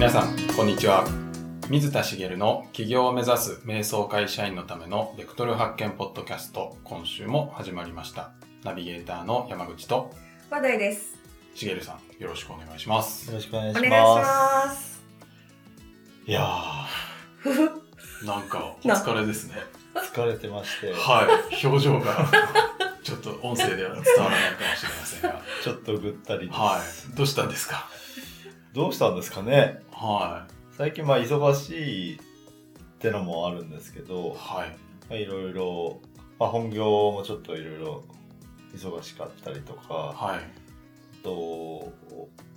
皆さんこんにちは。水田茂の起業を目指す瞑想会社員のためのベクトル発見ポッドキャスト今週も始まりました。ナビゲーターの山口と話題です。茂さんよろしくお願いします。よろしくお願いししまます。す。いやふふ。なんかお疲れですね。ー、疲れてまして、はい。表情が ちょっと音声では伝わらないかもしれませんが。ちょっとぐったりです。はい。どうしたんですか？どうしたんですかね？は最近まあ忙しいってのもあるんですけいど、はい。まあ、いろいろ、まあ、本業もちょっといろいろ忙しかったりとか、はい。あと、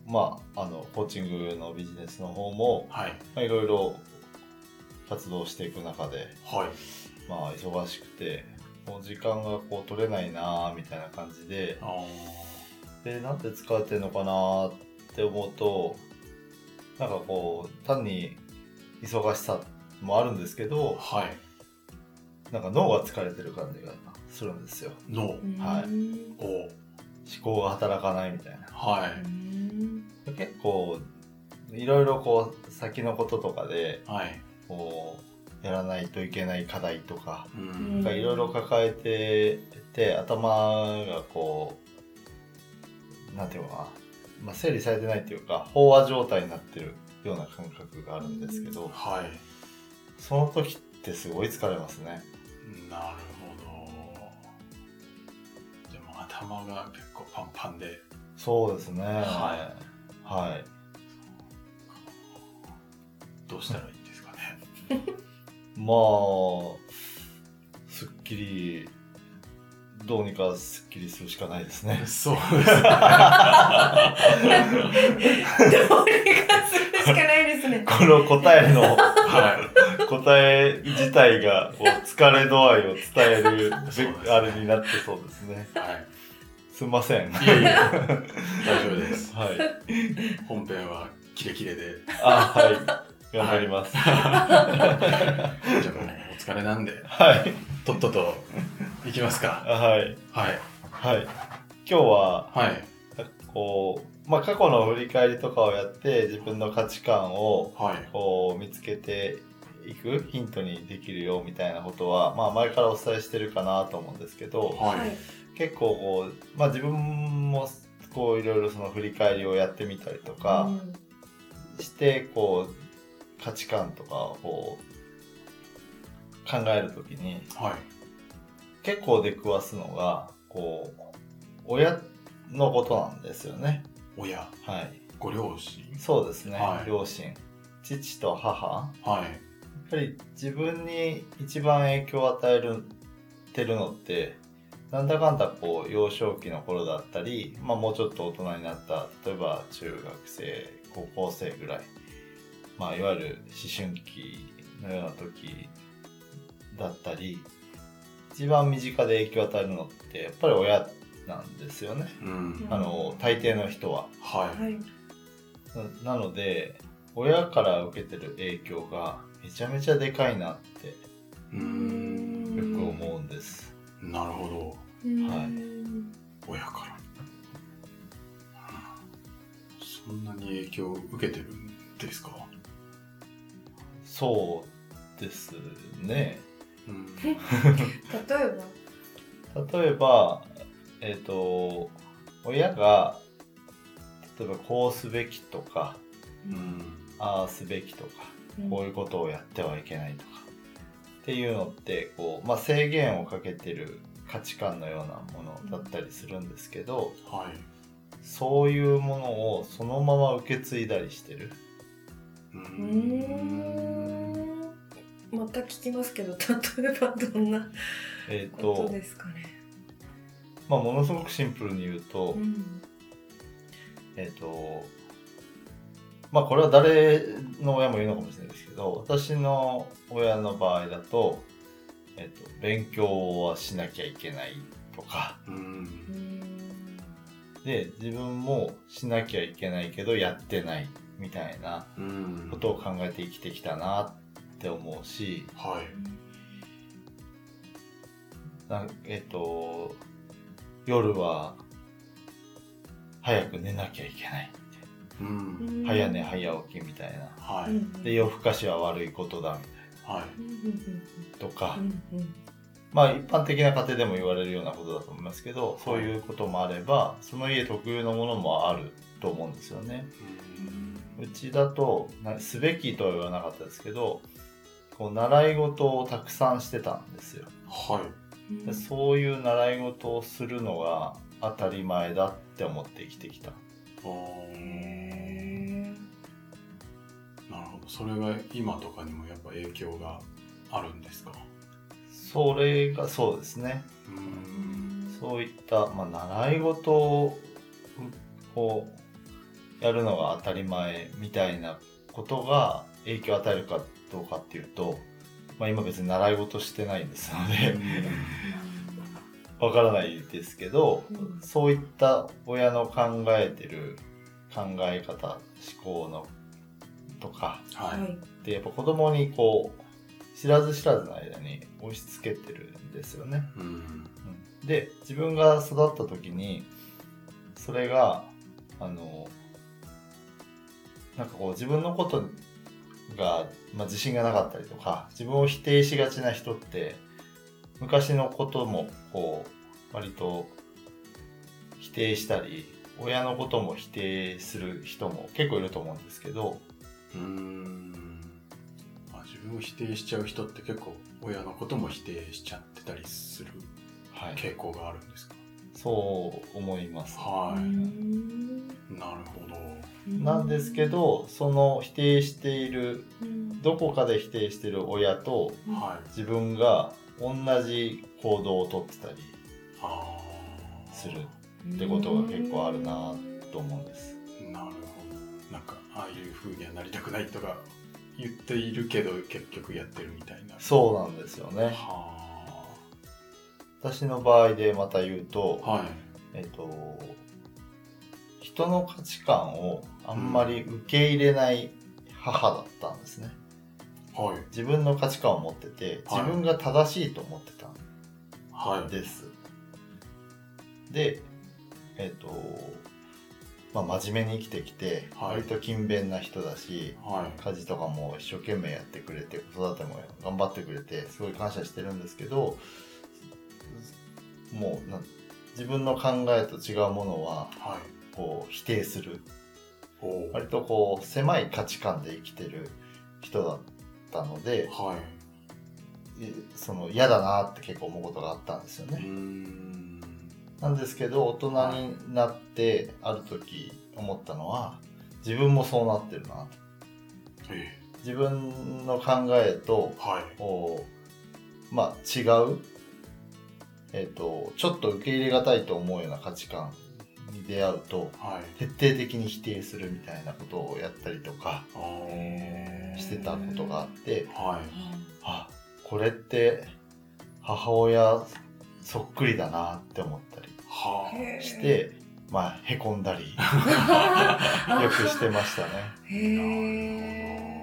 まあ、あの、コーチングのビジネスの方も、はい。まあ、いろいろ活動していく中で、はい。まあ、忙しくて、もう時間がこう取れないなぁみたいな感じで、でなんで疲れてるのかなって思うとなんかこう単に忙しさもあるんですけどはい。なんか脳が疲れてる感じがするんですよ。のはい。うんお。思考が働かないみたいな。はい。結構いろいろこう先のこととかではい。こうやらないといけない課題とかうん。いろいろ抱えてて頭がこうなんていうのかな、まあ、整理されてないっていうか飽和状態になってるような感覚があるんですけど、はい。その時ってすごい疲れますね。なるほど。でも頭が結構パンパンで。そうですね。ははい。どうしたらいいんですかね。まあすっきりどうにかすっきりするしかないですね。そうですね。どうにかするしかないですね。この答えのは答え自体がこう疲れ度合いを伝えるねあれになってそうですね。いはい。すいません。いやいや 大丈夫です。はい。本編はキレキレで。あはい。頑張ります。じゃあもうお疲れなんで。はい。とっとといきますか。はい。はい。はい。今日ははい。こうまあ過去の振り返りとかをやって自分の価値観をはい。こう見つけていくヒントにできるよみたいなことは、まあ、前からお伝えしてるかなと思うんですけどはい。結構こう、まあ、自分もこういろいろその振り返りをやってみたりとかしてこう価値観とかを考えるときにはい結構出くわすのがこう親のことなんですよね。親？はい、ご両親？そうですね、はい。両親。父と母。はい。やっぱり自分に一番影響を与えるてるのってなんだかんだこう幼少期の頃だったり、まあ、もうちょっと大人になった例えば中学生高校生ぐらい、まあ、いわゆる思春期のような時だったり一番身近で影響を与えるのってやっぱり親なんですよねうんあの大抵の人は。はいはい。ななので親から受けてる影響がめちゃめちゃでかいなってうーんよく思うんです。なるほどはい親からそんなに影響を受けてるんですか？そうですね。うん例えば。例えば、えっ、と、親が、例えばこうすべきとか、うんああすべきとか、こういうことをやってはいけないとか、っていうのって、こう、まあ、制限をかけてる価値観のようなものだったりするんですけど、はいそういうものをそのまま受け継いだりしてる。ううーん。また聞きますけど、例えばどんなことですかね。まあ、ものすごくシンプルに言うと、うん。えっ、と、まあこれは誰の親も言うのかもしれないですけど、私の親の場合だと、えっ、と、勉強はしなきゃいけないとか、うんうんで、自分もしなきゃいけないけどやってないみたいなうんことを考えて生きてきたなって思うし、はいなえっ、と、夜は早く寝なきゃいけない。うん。早寝早起きみたいなはい。うんで夜更かしは悪いことだみたいはい。とか、うんうんまあ一般的な家庭でも言われるようなことだと思いますけどそういうこともあればその家特有のものもあると思うんですよね。うちだとなすべきとは言わなかったですけどこう習い事をたくさんしてたんですよ。はい。うんでそういう習い事をするのが当たり前だって思って生きてきた。なるほど。それが今とかにもやっぱ影響があるんですか？それがそうですね。うーん。そういった、まあ、習い事ををやるのが当たり前みたいなことが影響を与えるかどうかっていうと、まあ、今別に習い事してないんですので わからないですけど、うんそういった親の考えてる考え方思考のとかは。はいいでやっぱ子供にこう知らず知らずの間に押し付けてるんですよね。うん。うんで自分が育った時にそれがあのなんかこう自分のことが、まあ、自信がなかったりとか自分を否定しがちな人って昔のこともこう割と否定したり親のことも否定する人も結構いると思うんですけどうーん。まあ、自分を否定しちゃう人って結構親のことも否定しちゃってたりするはい傾向があるんですか？そう思います。はうんい。なるほど。なんですけどその否定しているうんどこかで否定してる親とはい。自分が同じ行動をとってたり。するってことが結構あるなと思うんです。なるほど。なんか、ああいう風にはなりたくないとか言っているけど、結局やってるみたいな。そうなんですよね。は私の場合でまた言うと、あ。はい。えっと、人の価値観をあんまり受け入れない母だったんですね。はい。自分の価値観を持ってて、はい自分が正しいと思ってたんはい。です。で、えっと、まあ、真面目に生きてきて、はい割と勤勉な人だし、はい。家事とかも一生懸命やってくれて子育ても頑張ってくれてすごい感謝してるんですけどもうな自分の考えと違うものははい。こう否定する。割とこう狭い価値観で生きてる人だったのではい。いその嫌だなって結構思うことがあったんですよね。ん。なんですけど大人になってある時思ったのは自分もそうなってるなとえ自分の考えとえ。はい。まあ違う、えっとちょっと受け入れがたいと思うような価値観に出会うとはい。徹底的に否定するみたいなことをやったりとかしてたことがあってはい。あこれって母親そっくりだなって思ったりしてまあへこんだり よくしてましたね。へえ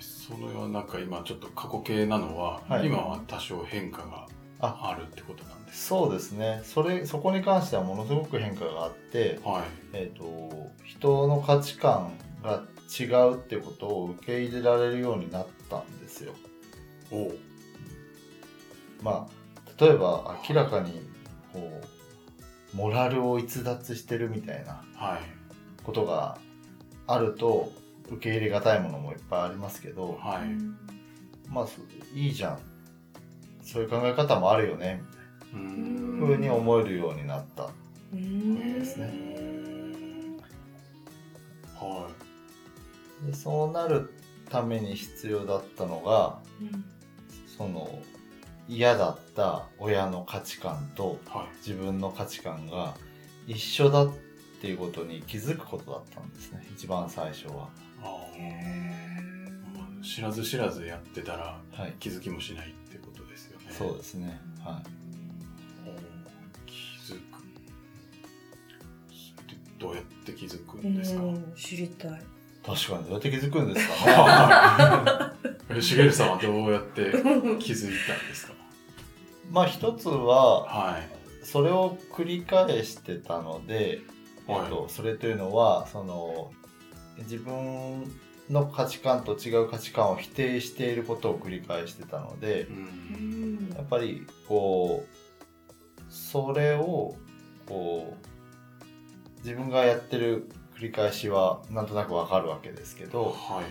それはなんか今ちょっと過去形なのは、はい今は多少変化がああるってことなんですそうですねそれそこに関してはものすごく変化があってはい。えー、と人の価値観が違うってことを受け入れられるようになったんですよ。おうまあ例えば明らかにこうモラルを逸脱してるみたいなはい。ことがあると受け入れがたいものもいっぱいありますけどはい。まあそいいじゃんそういう考え方もあるよねみんたいな風に思えるようになった。うんですねはでそうなるために必要だったのがうんその嫌だった親の価値観とい。はい。自分の価値観が一緒だっていうことに気づくことだったんですね一番最初は。知らず知らずやってたらはい、気づきもしないってことですよね。そうですね。はおー気づく。どうやって気づくーんですか、うん知りたい。い。確かにどうやって気づくんですか？ね。えしげるさんはどうやって気づいたんですか？まあ一つははい。それを繰り返してたのではいえっと、それというのはその自分の価値観と違う価値観を否定していることを繰り返してたのでやっぱりこうそれをこう自分がやってる繰り返しはなんとなくわかるわけですけどはい。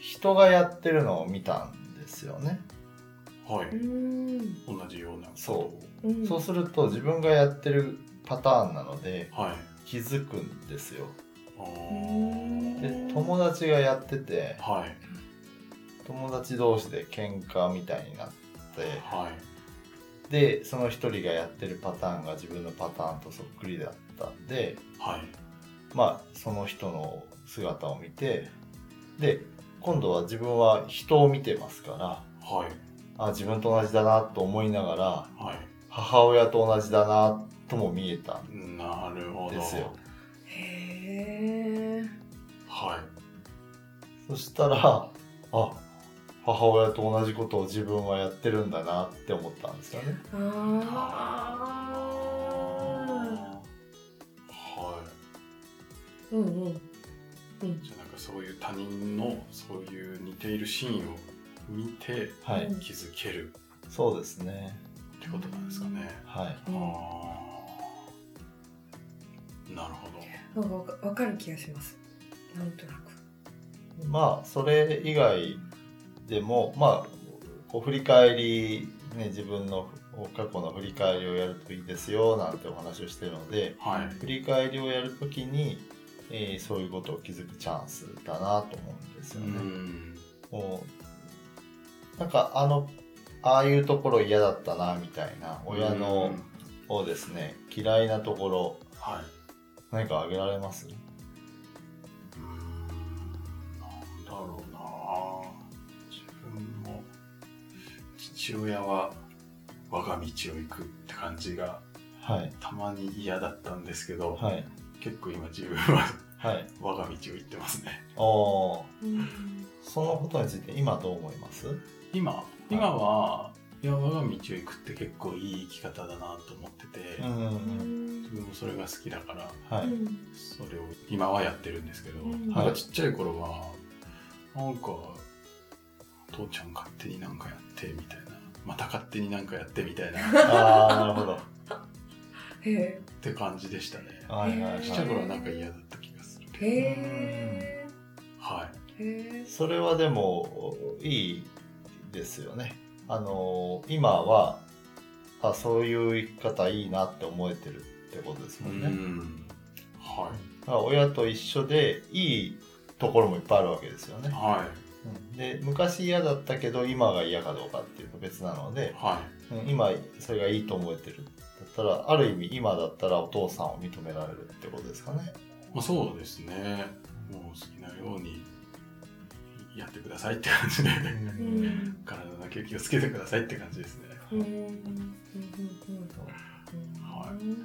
人がやってるのを見たんですよね。はい、うん。同じようなことそう。うん。そうすると自分がやってるパターンなのではい。気づくんですよ。で友達がやっててはい。友達同士で喧嘩みたいになってはい。でその一人がやってるパターンが自分のパターンとそっくりだったんではい。まあその人の姿を見てで今度は自分は人を見てますからはい。あ自分と同じだなと思いながらはい。母親と同じだなとも見えたんなるほど。ですよへえはい。そしたらあ母親と同じことを自分はやってるんだなって思ったんですよね。あはー。うんうん。うんいじゃあなんかそういう他人のそういう似ているシーンを見てはい、うん気づける。そうですね。ってことなんですかね、はい。うん。ああなるほど。なんかわかわかる気がしますなんとなく。まあそれ以外でもまあこう振り返りね自分の過去の振り返りをやるといいですよなんてお話をしてるのではい。振り返りをやるときに、えーそういうことを気づくチャンスだなと思うんですうよね。ん。もうなんかあのああいうところ嫌だったなみたいな親のをですね。嫌いなところはい。何か挙げられます？う父親は我が道を行くって感じがはい。たまに嫌だったんですけど、はい。結構今自分ははい。我が道を行ってますね。おそのことについて今どう思います？今。今はいや我が道を行くって結構いい生き方だなと思ってて、うんうんうん。自分もそれが好きだからはい、うんそれを今はやってるんですけど、うん。なんかちっちゃい頃はなんか父ちゃん勝手になんかやってみたいなまた勝手になんかやってみたいな。っ ああなるほど。へえ。て感じでしたね。はいはいはい。ちっちゃい頃はなんか嫌だった気がする。へえ。はい。へえ。それはでもいいですよね。あの今はあそういう生き方いいなって思えてるってことですうもんね、ん。はだから親と一緒でいいところもいっぱいあるわけですよね。い、はうんで昔嫌だったけど今が嫌かどうかっていうと別なのでい、はうん今それがいいと思えてる。だったらある意味今だったらお父さんを認められるってことですかね。いまあ、そうですね。もう好きなようにやってくださいって感じでうん。体だけ気をつけてくださいって感じですね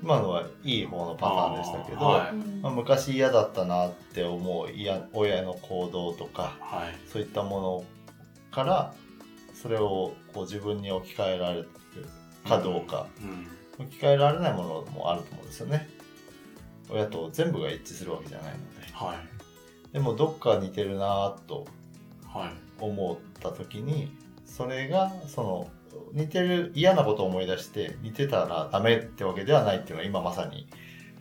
今のはいい方のパターンでしたけど、はい。うん。まあ、昔嫌だったなって思う嫌親の行動とかはい。そういったものからそれをこう自分に置き換えられるかどうか、うん。置き換えられないものもあると思うんですよね。親と全部が一致するわけじゃないので。はい。でもどっか似てるなとはい。思った時にそれがその似てる嫌なことを思い出して似てたらダメってわけではないっていうのは今まさに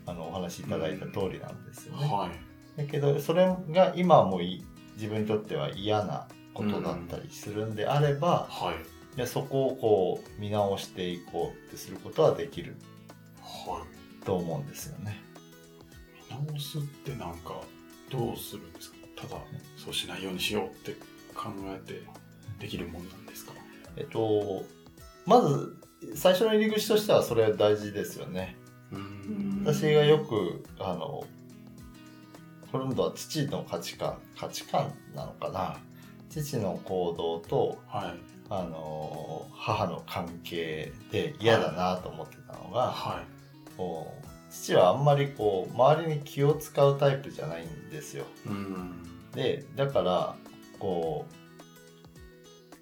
あのお話しいただいた通りなんですよね。はい。だけどそれが今もい自分にとっては嫌なことだったりするんであれば、はい。いやそこをこう見直していこうってすることはできるはい。と思うんですよね。見直すってなんかどうするんですか？ただそうしないようにしようって考えてできるもんなんですか？えっとまず最初の入り口としてはそれ大事ですよね。うーん。私がよくあの今度は父の価値観価値観なのかな。父の行動とはい。あの母の関係で嫌だなと思ってたのが、はい。こう父はあんまりこう周りに気を使うタイプじゃないんですよ。うーん。でだからこ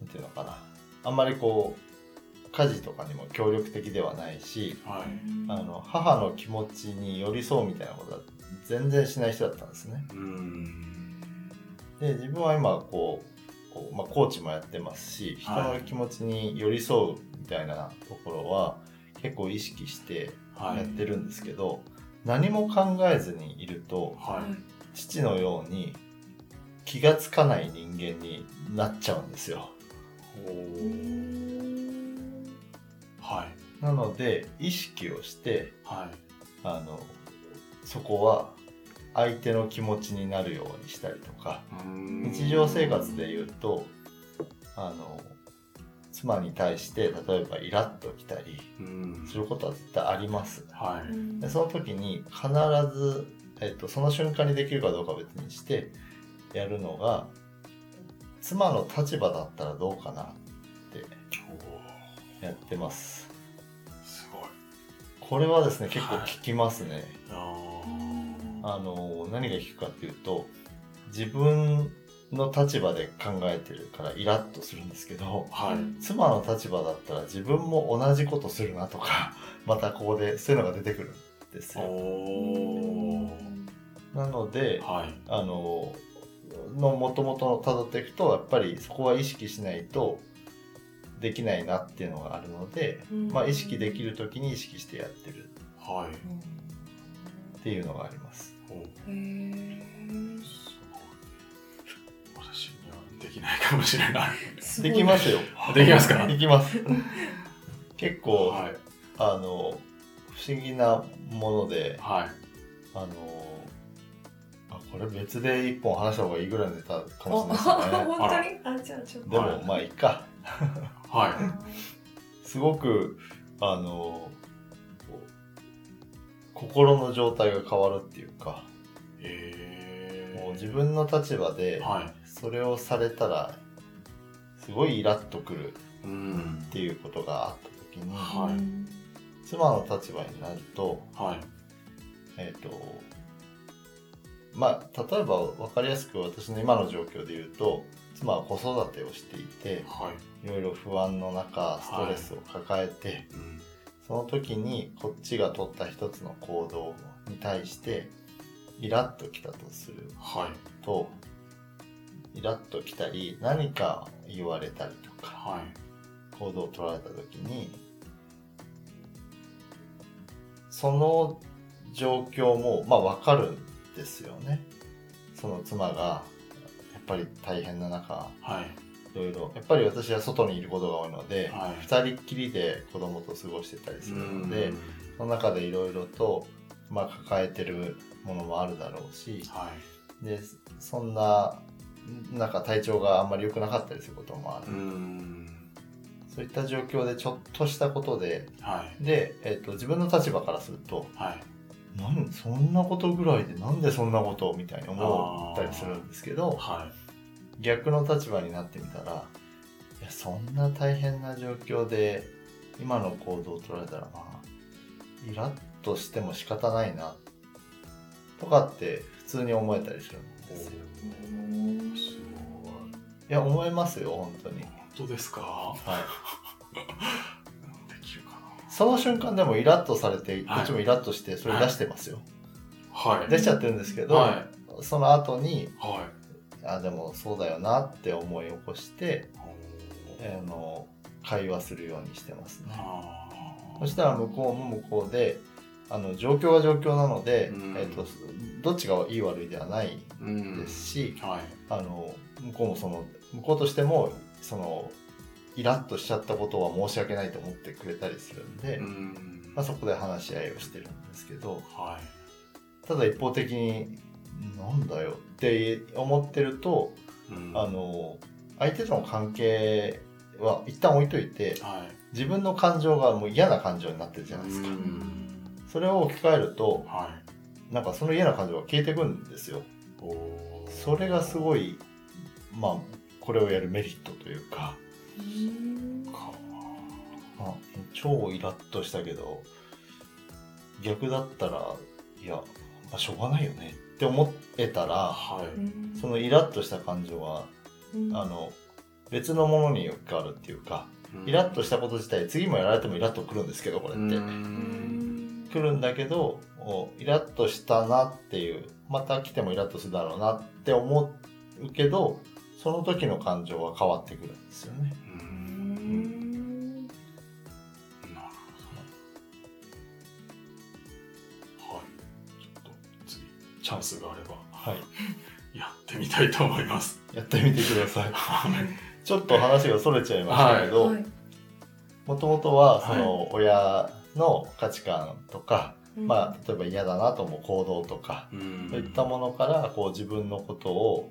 うなんていうのかなあんまりこう家事とかにも協力的ではないしはい。あの母の気持ちに寄り添うみたいなことは全然しない人だったんですね。うん。で自分は今こうまあ、コーチもやってますし人の気持ちに寄り添うみたいなところは結構意識してはい。やってるんですけど、何も考えずにいるとはい。父のように気がつかない人間になっちゃうんですよ。はい。なので意識をしてはい。あのそこは相手の気持ちになるようにしたりとか日常生活で言うとあの妻に対して例えばイラッときたりうん。することは絶対あります。はい。でその時に必ず、えっと、その瞬間にできるかどうかは別にしてやるのが妻の立場だったらどうかなっておやってます。ーすごい。これはですね結構効きますね。ああの何が効くかっていうと自分の立場で考えてるからイラッとするんですけどーはい。妻の立場だったら自分も同じことするなとか またここでそういうのが出てくるんですよ。なのではい。あののもともとをたどっていくとやっぱりそこは意識しないとできないなっていうのがあるので、まあ、意識できる時に意識してやってる。はい。っていうのがあります。できないかもしれない。できますよ。できますか？できます。結構、はい。あの不思議なものではい。あのあこれ別で一本話した方がいいぐらいのネタかもしれあないですね。本当に？あじゃあちょっと。でも、はいまあいいか。はい。すごくあの心の状態が変わるっていうか、えー。もう自分の立場ではい。それをされたらすごいイラッとくるうんっていうことがあった時に、はい。妻の立場になるとはい。えっ、とまあ例えば分かりやすく私の今の状況で言うと妻は子育てをしていてはい。いろいろ不安の中ストレスを抱えて、うん。その時にこっちが取った一つの行動に対してイラッときたとする。はい。とイラッときたり何か言われたりとかはい。行動を取られた時にその状況もまあ分かるんですよね。その妻がやっぱり大変な中はい。いろいろやっぱり私は外にいることが多いので、はい。二人っきりで子供と過ごしてたりするので、その中でいろいろと、まあ、抱えてるものもあるだろうしはい。でそんななんか体調があんまり良くなかったりすることもある、うん。そういった状況でちょっとしたことではい。で、えっと自分の立場からするとはいなんそんなことぐらいでなんでそんなことをみたいに思ったりするんですけどは逆の立場になってみたらいやそんな大変な状況で今の行動を取られたらまあイラッとしても仕方ないなとかって普通に思えたりするんいですよ。すごい。いや思えますよ本当に、本当ですか？はい、その瞬間でもイラッとされてこはい。っちもイラッとしてそれ出してますよ、なはい。出ちゃってるんですけど、はい。その後にはい。あでもそうだよなって思い起こしてあの会話するようにしてますね。そしたら向こうも向こうであの状況は状況なので、うん。えっとどっちがいい悪いではないうん。ですし、はい。あの向こうもその向こうとしてもそのイラッとしちゃったことは申し訳ないと思ってくれたりするんで、うん。まあ、そこで話し合いをしてるんですけどはい。ただ一方的に「なんだよ」って思ってるとうん。あの相手との関係は一旦置いといてはい。自分の感情がもう嫌な感情になってるじゃないですか。うん。それを置き換えるとはい。なんかその嫌な感情が消えてくんですよ。それがすごいまあこれをやるメリットというかか。あ超イラッとしたけど逆だったらいや、まあ、しょうがないよね。って思えたらはい。そのイラッとした感情はあの別のものによくあるっていうかうん。イラッとしたこと自体次もやられてもイラッとくるんですけどこれって、ううんん。来るんだけどおイラッとしたなっていうまた来てもイラッとするだろうなって思うけどその時の感情は変わってくるんですよね。ううん。んなるほど。はい。ちょっと次チャンスがあればはい、やってみたいと思います。やってみてください。はい。ちょっと話がそれちゃいましたけど、はい。もともとはその親の価値観とか、うん。まあ、例えば嫌だなと思う行動とか、うん。そういったものからこう自分のことを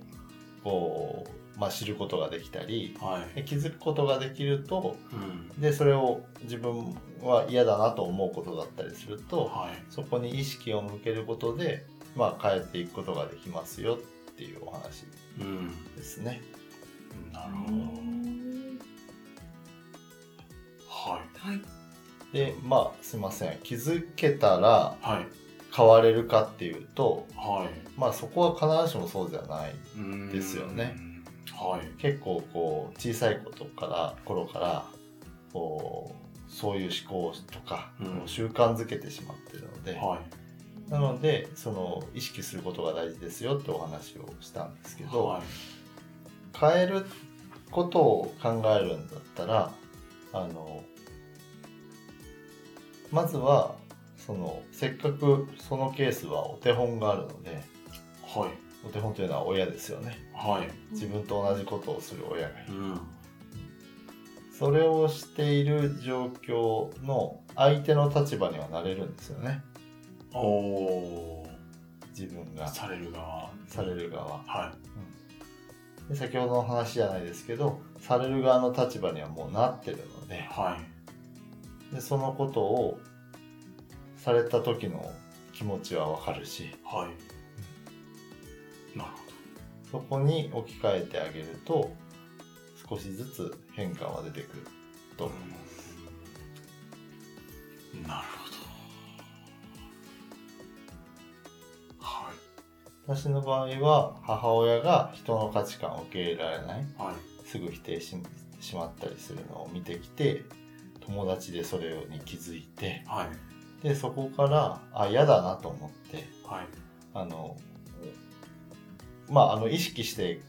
こう、まあ、知ることができたりはい。で気づくことができるとうん。でそれを自分は嫌だなと思うことだったりするとはい。そこに意識を向けることで、まあ、変えていくことができますよっていうお話うん。ですね。なるほど。うんはい。はい。でまあすいません。気づけたらはい。変われるかっていうとはい。まあそこは必ずしもそうじゃないうんですよねはい。結構こう小さいことから頃からこうそういう思考とか、うん。習慣づけてしまってるので、はい。なのでその意識することが大事ですよってお話をしたんですけど、はい。変えることを考えるんだったらあのまずはそのせっかくそのケースはお手本があるのではい。お手本というのは親ですよねはい。自分と同じことをする親がいる。うん。それをしている状況の相手の立場にはなれるんですよね。おお自分が。される側。される側。はで先ほどの話じゃないですけどされる側の立場にはもうなってるので。いはい。でそのことをされた時の気持ちはわかるし。はいそこに置き換えてあげると少しずつ変化は出てくるとほ思います。どなるほど。はい。私の場合は母親が人の価値観を受け入れられない。はい。すぐ否定ししまったりするのを見てきて友達でそれに気づいてはい。でそこからあ嫌だなと思ってはい。あのまああの意識して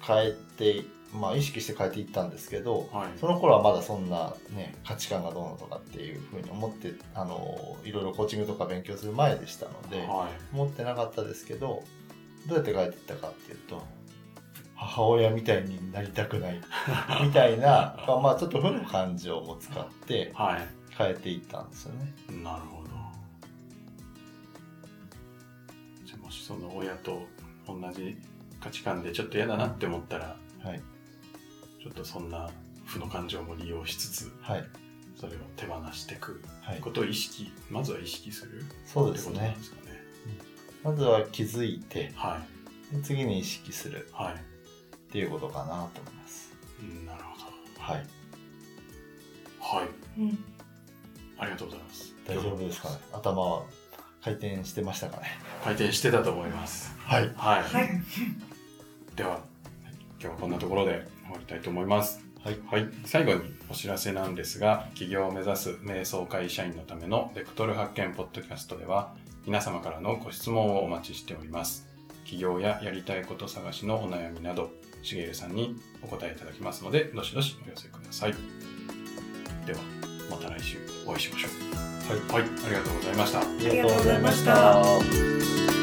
変えてまあ意識して変えていったんですけどはい。その頃はまだそんなね価値観がどうのとかっていうふうに思ってあのいろいろコーチングとか勉強する前でしたので、はい。思ってなかったですけどどうやって変えていったかっていうと母親みたいになりたくない みたいなまあまあちょっと負の感情も使ってはい。変えていったんですよね。なるほど。じゃあもしその親と同じ価値観でちょっと嫌だなって思ったらはい。ちょっとそんな負の感情も利用しつつはい。それを手放していくはい。ことを意識まずは意識するそうですね。ってことなんですかね。まずは気づいてはい。で次に意識するはい。っていうことかなと思います。うんなるほはい。どはい。うん。ありがとうございます。大丈夫ですかね？頭は回転してましたかね。回転してたと思います。はい。はい、はい。では今日はこんなところで終わりたいと思います。はい。はい、最後にお知らせなんですが起業を目指す瞑想会社員のためのベクトル発見ポッドキャストでは皆様からのご質問をお待ちしております。起業ややりたいこと探しのお悩みなどしげるさんにお答えいただきますのでどしどしお寄せください。ではまた来週お会いしましょう。はい、はい、ありがとうございました。ありがとうございました。